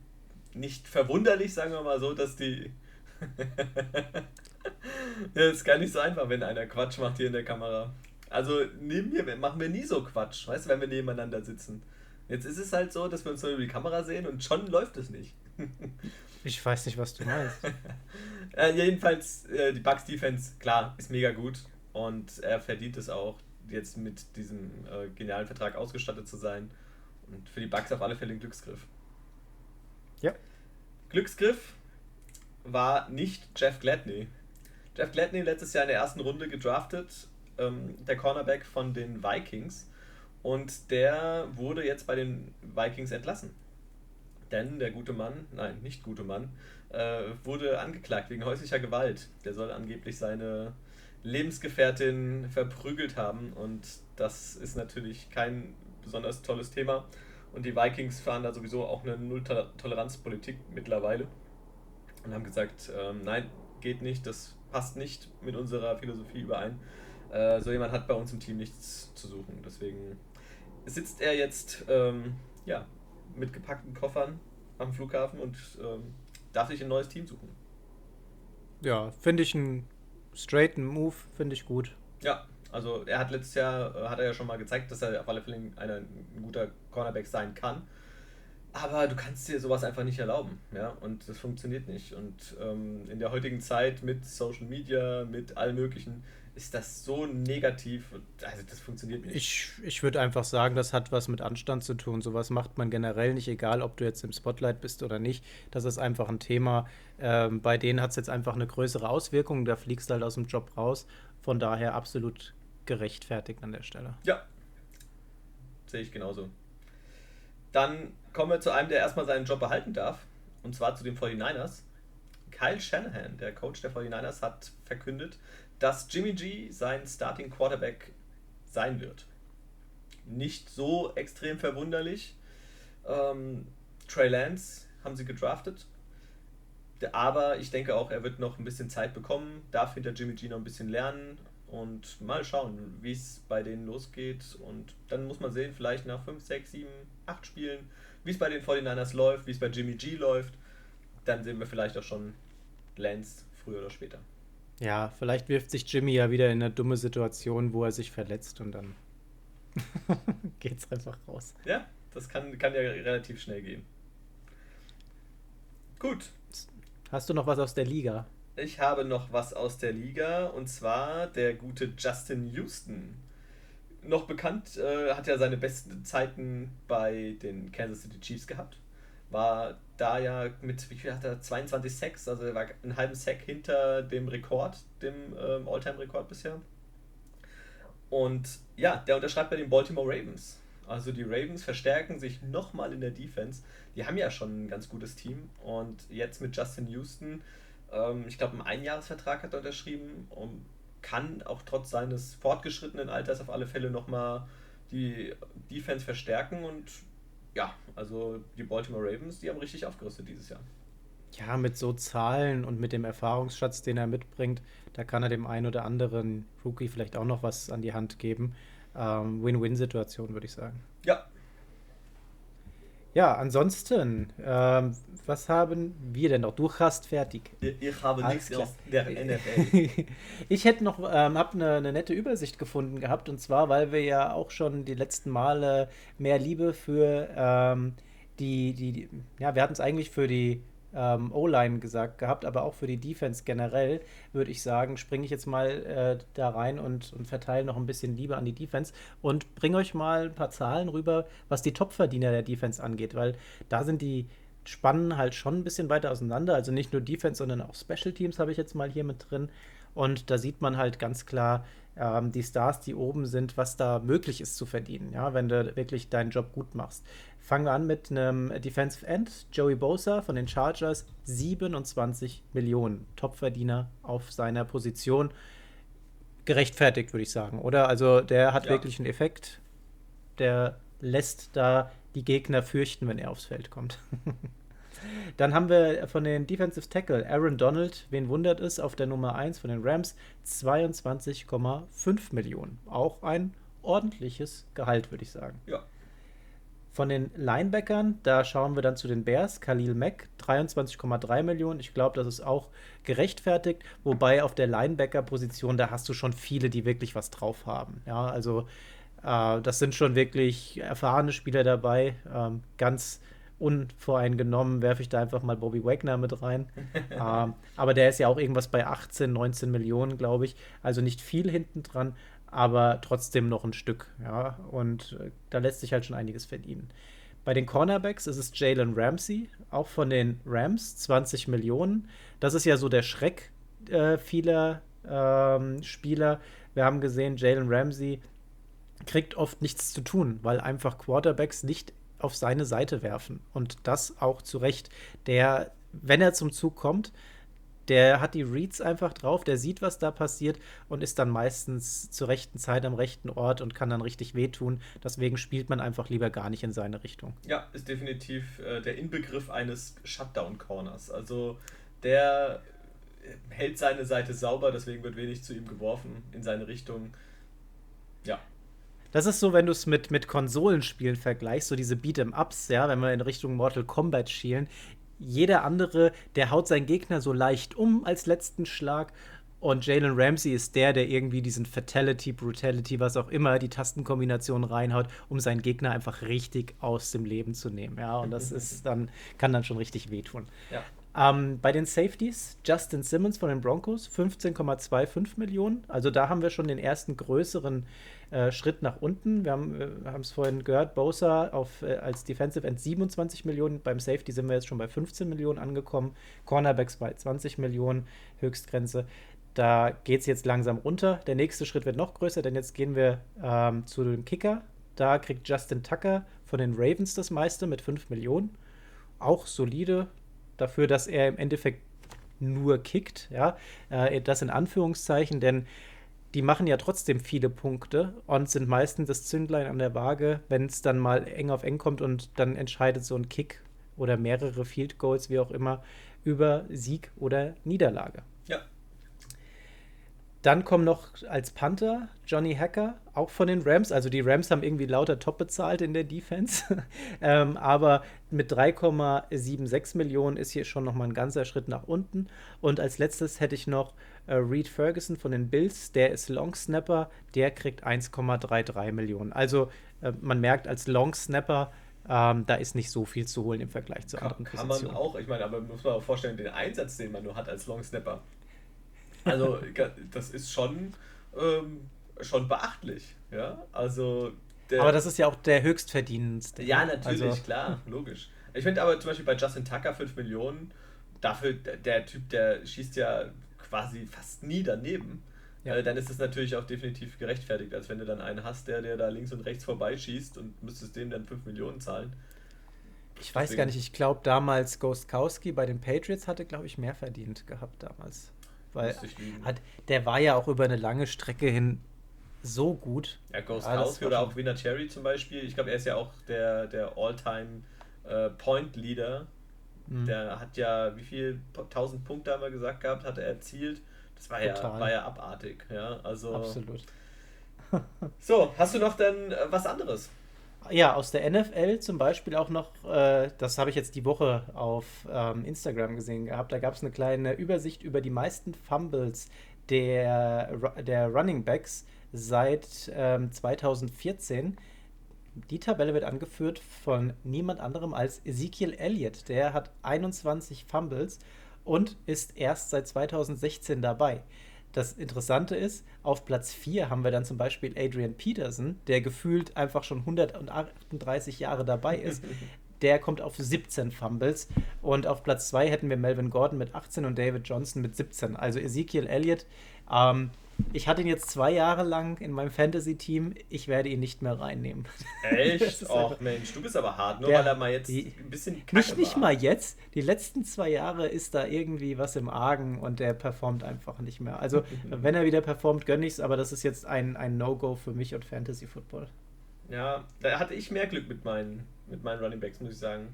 nicht verwunderlich, sagen wir mal so, dass die. ja, ist gar nicht so einfach, wenn einer Quatsch macht hier in der Kamera. Also neben mir machen wir nie so Quatsch, weißt du, wenn wir nebeneinander sitzen. Jetzt ist es halt so, dass wir uns nur über die Kamera sehen und schon läuft es nicht. Ich weiß nicht, was du meinst. äh, jedenfalls, äh, die Bucks Defense, klar, ist mega gut und er verdient es auch, jetzt mit diesem äh, genialen Vertrag ausgestattet zu sein. Und für die Bucks auf alle Fälle ein Glücksgriff. Ja. Glücksgriff war nicht Jeff Gladney. Jeff Gladney letztes Jahr in der ersten Runde gedraftet, ähm, der Cornerback von den Vikings. Und der wurde jetzt bei den Vikings entlassen. Denn der gute Mann, nein, nicht gute Mann, äh, wurde angeklagt wegen häuslicher Gewalt. Der soll angeblich seine Lebensgefährtin verprügelt haben und das ist natürlich kein besonders tolles Thema. Und die Vikings fahren da sowieso auch eine Null-Toleranz-Politik mittlerweile und haben gesagt, ähm, nein, geht nicht, das passt nicht mit unserer Philosophie überein. Äh, so jemand hat bei uns im Team nichts zu suchen. Deswegen sitzt er jetzt ähm, ja, mit gepackten Koffern am Flughafen und ähm, darf sich ein neues Team suchen. Ja, finde ich einen straighten Move, finde ich gut. Ja, also er hat letztes Jahr, äh, hat er ja schon mal gezeigt, dass er auf alle Fälle ein, ein guter Cornerback sein kann. Aber du kannst dir sowas einfach nicht erlauben, ja, und das funktioniert nicht. Und ähm, in der heutigen Zeit mit Social Media, mit allem Möglichen, ist das so negativ. Also das funktioniert nicht. Ich, ich würde einfach sagen, das hat was mit Anstand zu tun. Sowas macht man generell nicht, egal ob du jetzt im Spotlight bist oder nicht. Das ist einfach ein Thema. Ähm, bei denen hat es jetzt einfach eine größere Auswirkung. Da fliegst du halt aus dem Job raus. Von daher absolut gerechtfertigt an der Stelle. Ja. Sehe ich genauso. Dann kommen wir zu einem, der erstmal seinen Job behalten darf. Und zwar zu den 49ers. Kyle Shanahan, der Coach der 49ers, hat verkündet, dass Jimmy G sein Starting Quarterback sein wird. Nicht so extrem verwunderlich. Ähm, Trey Lance haben sie gedraftet. Aber ich denke auch, er wird noch ein bisschen Zeit bekommen, darf hinter Jimmy G noch ein bisschen lernen und mal schauen, wie es bei denen losgeht. Und dann muss man sehen, vielleicht nach 5, 6, 7, 8 Spielen, wie es bei den 49ers läuft, wie es bei Jimmy G läuft. Dann sehen wir vielleicht auch schon Lance früher oder später. Ja, vielleicht wirft sich Jimmy ja wieder in eine dumme Situation, wo er sich verletzt und dann geht's einfach raus. Ja, das kann, kann ja relativ schnell gehen. Gut. Hast du noch was aus der Liga? Ich habe noch was aus der Liga und zwar der gute Justin Houston. Noch bekannt, äh, hat ja seine besten Zeiten bei den Kansas City Chiefs gehabt war da ja mit, wie viel hat er, 22 Sacks, also er war einen halben Sack hinter dem Rekord, dem ähm, All-Time-Rekord bisher. Und ja, der unterschreibt bei den Baltimore Ravens. Also die Ravens verstärken sich nochmal in der Defense. Die haben ja schon ein ganz gutes Team. Und jetzt mit Justin Houston, ähm, ich glaube, einen Einjahresvertrag hat er unterschrieben und kann auch trotz seines fortgeschrittenen Alters auf alle Fälle nochmal die Defense verstärken und ja, also die Baltimore Ravens, die haben richtig aufgerüstet dieses Jahr. Ja, mit so Zahlen und mit dem Erfahrungsschatz, den er mitbringt, da kann er dem einen oder anderen Rookie vielleicht auch noch was an die Hand geben. Ähm, Win-Win-Situation, würde ich sagen. Ja, ja, ansonsten, ähm, was haben wir denn noch? Du hast fertig. Ich habe Alles nichts aus der NFL. ich hätte noch, ähm, habe eine, eine nette Übersicht gefunden gehabt und zwar, weil wir ja auch schon die letzten Male mehr Liebe für ähm, die, die, die, ja, wir hatten es eigentlich für die ähm, O-Line gesagt gehabt, aber auch für die Defense generell, würde ich sagen, springe ich jetzt mal äh, da rein und, und verteile noch ein bisschen Liebe an die Defense und bringe euch mal ein paar Zahlen rüber, was die Topverdiener der Defense angeht, weil da sind die Spannen halt schon ein bisschen weiter auseinander. Also nicht nur Defense, sondern auch Special Teams habe ich jetzt mal hier mit drin. Und da sieht man halt ganz klar ähm, die Stars, die oben sind, was da möglich ist zu verdienen, ja, wenn du wirklich deinen Job gut machst. Fangen wir an mit einem Defensive End, Joey Bosa von den Chargers, 27 Millionen Topverdiener auf seiner Position. Gerechtfertigt, würde ich sagen, oder? Also der hat ja. wirklich einen Effekt. Der lässt da die Gegner fürchten, wenn er aufs Feld kommt. Dann haben wir von den Defensive Tackle Aaron Donald, wen wundert es, auf der Nummer 1 von den Rams 22,5 Millionen. Auch ein ordentliches Gehalt, würde ich sagen. Ja. Von den Linebackern, da schauen wir dann zu den Bears. Khalil Mack, 23,3 Millionen. Ich glaube, das ist auch gerechtfertigt. Wobei auf der Linebacker-Position, da hast du schon viele, die wirklich was drauf haben. Ja, also äh, das sind schon wirklich erfahrene Spieler dabei. Ähm, ganz unvoreingenommen werfe ich da einfach mal Bobby Wagner mit rein. ähm, aber der ist ja auch irgendwas bei 18, 19 Millionen, glaube ich. Also nicht viel hinten dran aber trotzdem noch ein Stück. Ja, und äh, da lässt sich halt schon einiges verdienen. Bei den Cornerbacks ist es Jalen Ramsey, auch von den Rams, 20 Millionen. Das ist ja so der Schreck äh, vieler ähm, Spieler. Wir haben gesehen, Jalen Ramsey kriegt oft nichts zu tun, weil einfach Quarterbacks nicht auf seine Seite werfen. Und das auch zu Recht. Der, wenn er zum Zug kommt, der hat die Reads einfach drauf, der sieht, was da passiert und ist dann meistens zur rechten Zeit am rechten Ort und kann dann richtig wehtun. Deswegen spielt man einfach lieber gar nicht in seine Richtung. Ja, ist definitiv äh, der Inbegriff eines Shutdown-Corners. Also der hält seine Seite sauber, deswegen wird wenig zu ihm geworfen in seine Richtung. Ja. Das ist so, wenn du es mit, mit Konsolenspielen vergleichst, so diese Beat'em-Ups, ja, wenn wir in Richtung Mortal Kombat schielen jeder andere, der haut seinen Gegner so leicht um als letzten Schlag. Und Jalen Ramsey ist der, der irgendwie diesen Fatality, Brutality, was auch immer, die Tastenkombination reinhaut, um seinen Gegner einfach richtig aus dem Leben zu nehmen. Ja, und das ist dann, kann dann schon richtig wehtun. Ja. Ähm, bei den Safeties, Justin Simmons von den Broncos, 15,25 Millionen. Also da haben wir schon den ersten größeren äh, Schritt nach unten. Wir haben es vorhin gehört, Bosa auf, äh, als Defensive End 27 Millionen. Beim Safety sind wir jetzt schon bei 15 Millionen angekommen. Cornerbacks bei 20 Millionen, Höchstgrenze. Da geht es jetzt langsam runter. Der nächste Schritt wird noch größer, denn jetzt gehen wir ähm, zu dem Kicker. Da kriegt Justin Tucker von den Ravens das meiste mit 5 Millionen. Auch solide dafür, dass er im Endeffekt nur kickt. Ja, äh, das in Anführungszeichen, denn die machen ja trotzdem viele Punkte und sind meistens das Zündlein an der Waage, wenn es dann mal eng auf eng kommt und dann entscheidet so ein Kick oder mehrere Field Goals, wie auch immer, über Sieg oder Niederlage. Dann kommen noch als Panther Johnny Hacker, auch von den Rams. Also die Rams haben irgendwie lauter top bezahlt in der Defense. ähm, aber mit 3,76 Millionen ist hier schon nochmal ein ganzer Schritt nach unten. Und als letztes hätte ich noch äh, Reed Ferguson von den Bills. Der ist Long Snapper. Der kriegt 1,33 Millionen. Also äh, man merkt als Long Snapper, ähm, da ist nicht so viel zu holen im Vergleich zu anderen Positionen. Kann man auch, ich meine, aber muss man auch vorstellen, den Einsatz, den man nur hat als Long Snapper. Also das ist schon, ähm, schon beachtlich. Ja, also. Der, aber das ist ja auch der höchstverdienendste. Ja, natürlich, also, klar, logisch. Ich finde aber zum Beispiel bei Justin Tucker 5 Millionen, dafür, der Typ, der schießt ja quasi fast nie daneben. Ja. Äh, dann ist es natürlich auch definitiv gerechtfertigt, als wenn du dann einen hast, der, der da links und rechts vorbeischießt und müsstest dem dann 5 Millionen zahlen. Ich weiß Deswegen. gar nicht, ich glaube damals Ghostkowski bei den Patriots hatte, glaube ich, mehr verdient gehabt damals. Weil hat, der war ja auch über eine lange Strecke hin so gut. Ja, Ghost ja, House oder auch Winner Cherry zum Beispiel. Ich glaube, er ist ja auch der, der All-Time äh, Point Leader. Mhm. Der hat ja, wie viel, 1000 Punkte haben wir gesagt gehabt, hat er erzielt. Das war, ja, war ja abartig. Ja, also, Absolut. so, hast du noch denn äh, was anderes? Ja, aus der NFL zum Beispiel auch noch, äh, das habe ich jetzt die Woche auf ähm, Instagram gesehen gehabt, da gab es eine kleine Übersicht über die meisten Fumbles der, der Running Backs seit ähm, 2014. Die Tabelle wird angeführt von niemand anderem als Ezekiel Elliott. Der hat 21 Fumbles und ist erst seit 2016 dabei. Das Interessante ist, auf Platz 4 haben wir dann zum Beispiel Adrian Peterson, der gefühlt einfach schon 138 Jahre dabei ist. Der kommt auf 17 Fumbles. Und auf Platz 2 hätten wir Melvin Gordon mit 18 und David Johnson mit 17. Also Ezekiel Elliott ähm, ich hatte ihn jetzt zwei Jahre lang in meinem Fantasy-Team. Ich werde ihn nicht mehr reinnehmen. Echt? Och Mensch, du bist aber hart, nur der, weil er mal jetzt die, ein bisschen Kacke Nicht, nicht mal jetzt. Die letzten zwei Jahre ist da irgendwie was im Argen und der performt einfach nicht mehr. Also, wenn er wieder performt, gönne ich es, aber das ist jetzt ein, ein No-Go für mich und Fantasy-Football. Ja, da hatte ich mehr Glück mit meinen, mit meinen Running Backs, muss ich sagen.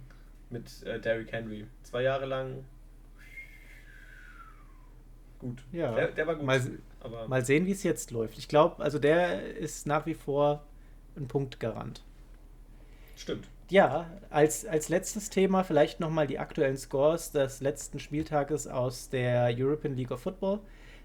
Mit äh, Derrick Henry. Zwei Jahre lang gut. Ja, der, der war gut. Mal, mal sehen, wie es jetzt läuft. Ich glaube, also der ist nach wie vor ein Punktgarant. Stimmt. Ja, als, als letztes Thema vielleicht nochmal die aktuellen Scores des letzten Spieltages aus der European League of Football.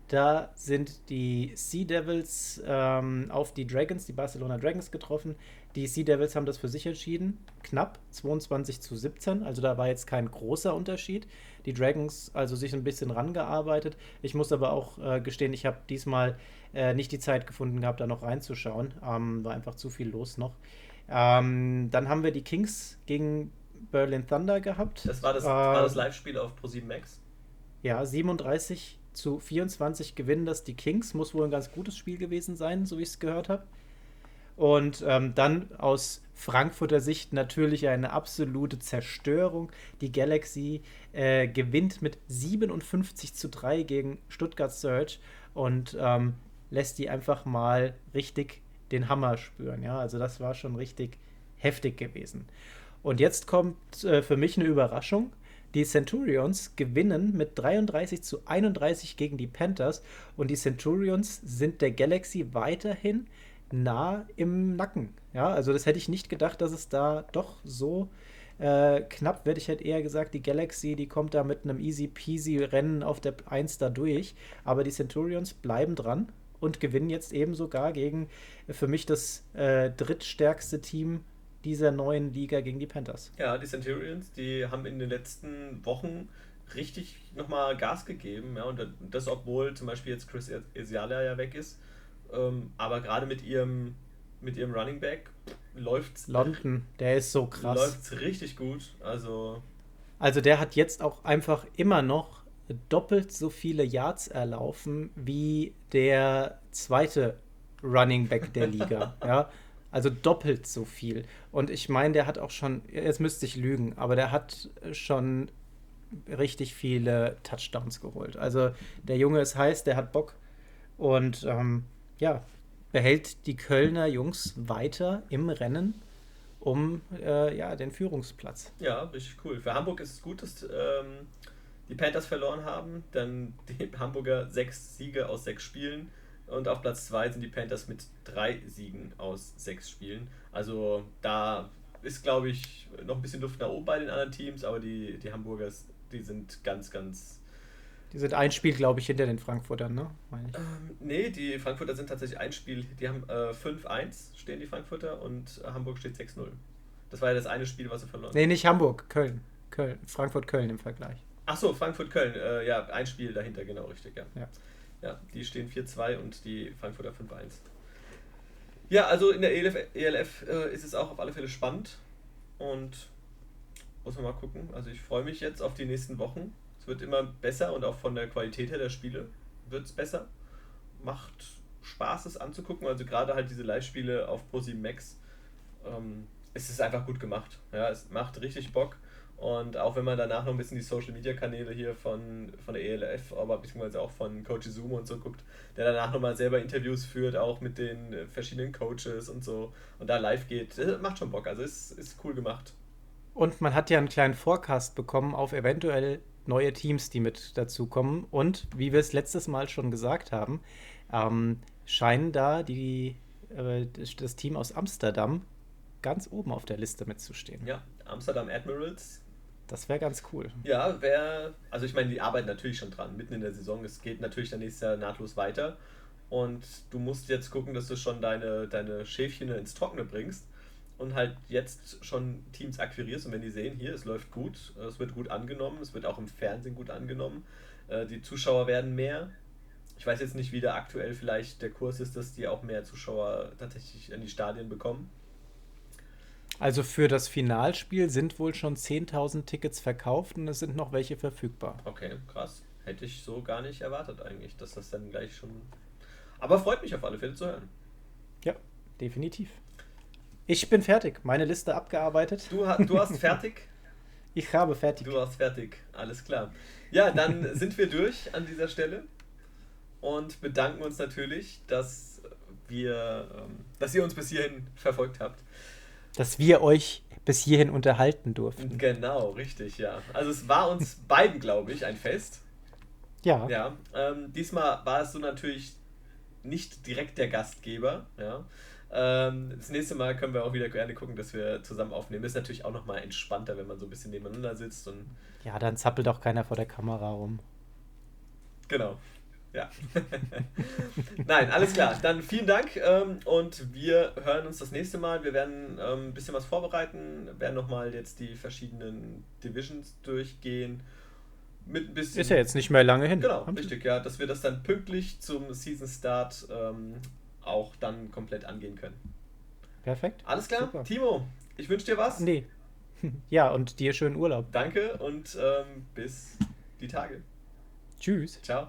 Da sind die Sea Devils ähm, auf die Dragons, die Barcelona Dragons getroffen. Die Sea Devils haben das für sich entschieden. Knapp 22 zu 17. Also da war jetzt kein großer Unterschied. Die Dragons also sich ein bisschen rangearbeitet. Ich muss aber auch äh, gestehen, ich habe diesmal äh, nicht die Zeit gefunden gehabt, da noch reinzuschauen. Ähm, war einfach zu viel los noch. Ähm, dann haben wir die Kings gegen Berlin Thunder gehabt. Das war das, äh, das Live-Spiel auf Pro7 Max. Ja, 37 zu 24 gewinnen das die Kings. Muss wohl ein ganz gutes Spiel gewesen sein, so wie ich es gehört habe. Und ähm, dann aus Frankfurter Sicht natürlich eine absolute Zerstörung. Die Galaxy äh, gewinnt mit 57 zu 3 gegen Stuttgart Surge und ähm, lässt die einfach mal richtig den Hammer spüren. Ja, also das war schon richtig heftig gewesen. Und jetzt kommt äh, für mich eine Überraschung. Die Centurions gewinnen mit 33 zu 31 gegen die Panthers und die Centurions sind der Galaxy weiterhin nah im Nacken. Ja, also das hätte ich nicht gedacht, dass es da doch so äh, knapp wird. Ich hätte eher gesagt, die Galaxy, die kommt da mit einem easy peasy Rennen auf der 1 da durch. Aber die Centurions bleiben dran und gewinnen jetzt eben sogar gegen äh, für mich das äh, drittstärkste Team dieser neuen Liga gegen die Panthers. Ja, die Centurions, die haben in den letzten Wochen richtig nochmal Gas gegeben. Ja, und das, obwohl zum Beispiel jetzt Chris Esiala ja weg ist. Ähm, aber gerade mit ihrem, mit ihrem Running Back läuft's. London, der ist so krass. Läuft's richtig gut. Also. Also der hat jetzt auch einfach immer noch doppelt so viele Yards erlaufen wie der zweite Running Back der Liga. ja, also doppelt so viel. Und ich meine, der hat auch schon, jetzt müsste ich lügen, aber der hat schon richtig viele Touchdowns geholt. Also der Junge ist heiß, der hat Bock und ähm, ja, behält die Kölner Jungs weiter im Rennen um äh, ja, den Führungsplatz. Ja, richtig cool. Für Hamburg ist es gut, dass ähm, die Panthers verloren haben, denn die Hamburger sechs Siege aus sechs Spielen und auf Platz zwei sind die Panthers mit drei Siegen aus sechs Spielen. Also da ist, glaube ich, noch ein bisschen Luft nach oben bei den anderen Teams, aber die, die Hamburgers die sind ganz, ganz. Die sind ein Spiel, glaube ich, hinter den Frankfurtern, ne? Ähm, nee, die Frankfurter sind tatsächlich ein Spiel. Die haben äh, 5-1 stehen die Frankfurter und Hamburg steht 6-0. Das war ja das eine Spiel, was sie verloren haben. Nee, nicht Hamburg, Köln. Köln. Frankfurt-Köln im Vergleich. Achso, Frankfurt-Köln. Äh, ja, ein Spiel dahinter, genau, richtig, ja. Ja, ja die stehen 4-2 und die Frankfurter 5-1. Ja, also in der ELF, ELF äh, ist es auch auf alle Fälle spannend und muss man mal gucken. Also ich freue mich jetzt auf die nächsten Wochen. Es wird immer besser und auch von der Qualität her der Spiele wird es besser. Macht Spaß, es anzugucken. Also gerade halt diese Live-Spiele auf ProSieben Max. Ähm, es ist einfach gut gemacht. Ja, es macht richtig Bock. Und auch wenn man danach noch ein bisschen die Social Media Kanäle hier von, von der ELF, aber beziehungsweise auch von Coach Izumo und so guckt, der danach nochmal selber Interviews führt, auch mit den verschiedenen Coaches und so und da live geht, macht schon Bock. Also ist, ist cool gemacht. Und man hat ja einen kleinen Forecast bekommen auf eventuell neue Teams, die mit dazukommen. Und wie wir es letztes Mal schon gesagt haben, ähm, scheinen da die, äh, das Team aus Amsterdam ganz oben auf der Liste mitzustehen. Ja, Amsterdam Admirals. Das wäre ganz cool. Ja, wäre, also ich meine, die arbeiten natürlich schon dran, mitten in der Saison. Es geht natürlich dann nächstes Jahr nahtlos weiter. Und du musst jetzt gucken, dass du schon deine, deine Schäfchen ins Trockene bringst und halt jetzt schon Teams akquirierst und wenn die sehen, hier, es läuft gut, es wird gut angenommen, es wird auch im Fernsehen gut angenommen, äh, die Zuschauer werden mehr. Ich weiß jetzt nicht, wie da aktuell vielleicht der Kurs ist, dass die auch mehr Zuschauer tatsächlich in die Stadien bekommen. Also für das Finalspiel sind wohl schon 10.000 Tickets verkauft und es sind noch welche verfügbar. Okay, krass. Hätte ich so gar nicht erwartet eigentlich, dass das dann gleich schon... Aber freut mich auf alle Fälle zu hören. Ja, definitiv. Ich bin fertig. Meine Liste abgearbeitet. Du, du hast fertig? ich habe fertig. Du hast fertig. Alles klar. Ja, dann sind wir durch an dieser Stelle und bedanken uns natürlich, dass wir, ähm, dass ihr uns bis hierhin verfolgt habt. Dass wir euch bis hierhin unterhalten durften. Genau, richtig, ja. Also es war uns beiden, glaube ich, ein Fest. Ja. Ja. Ähm, diesmal war es so natürlich nicht direkt der Gastgeber, ja. Ähm, das nächste Mal können wir auch wieder gerne gucken, dass wir zusammen aufnehmen. Ist natürlich auch nochmal entspannter, wenn man so ein bisschen nebeneinander sitzt. Und ja, dann zappelt auch keiner vor der Kamera rum. Genau. Ja. Nein, alles klar. Dann vielen Dank ähm, und wir hören uns das nächste Mal. Wir werden ähm, ein bisschen was vorbereiten, werden nochmal jetzt die verschiedenen Divisions durchgehen. Mit ein bisschen, Ist ja jetzt nicht mehr lange hin. Genau, richtig, ja, dass wir das dann pünktlich zum Season Start ähm, auch dann komplett angehen können. Perfekt. Alles klar, Super. Timo, ich wünsche dir was. Nee. Ja, und dir schönen Urlaub. Danke und ähm, bis die Tage. Tschüss. Ciao.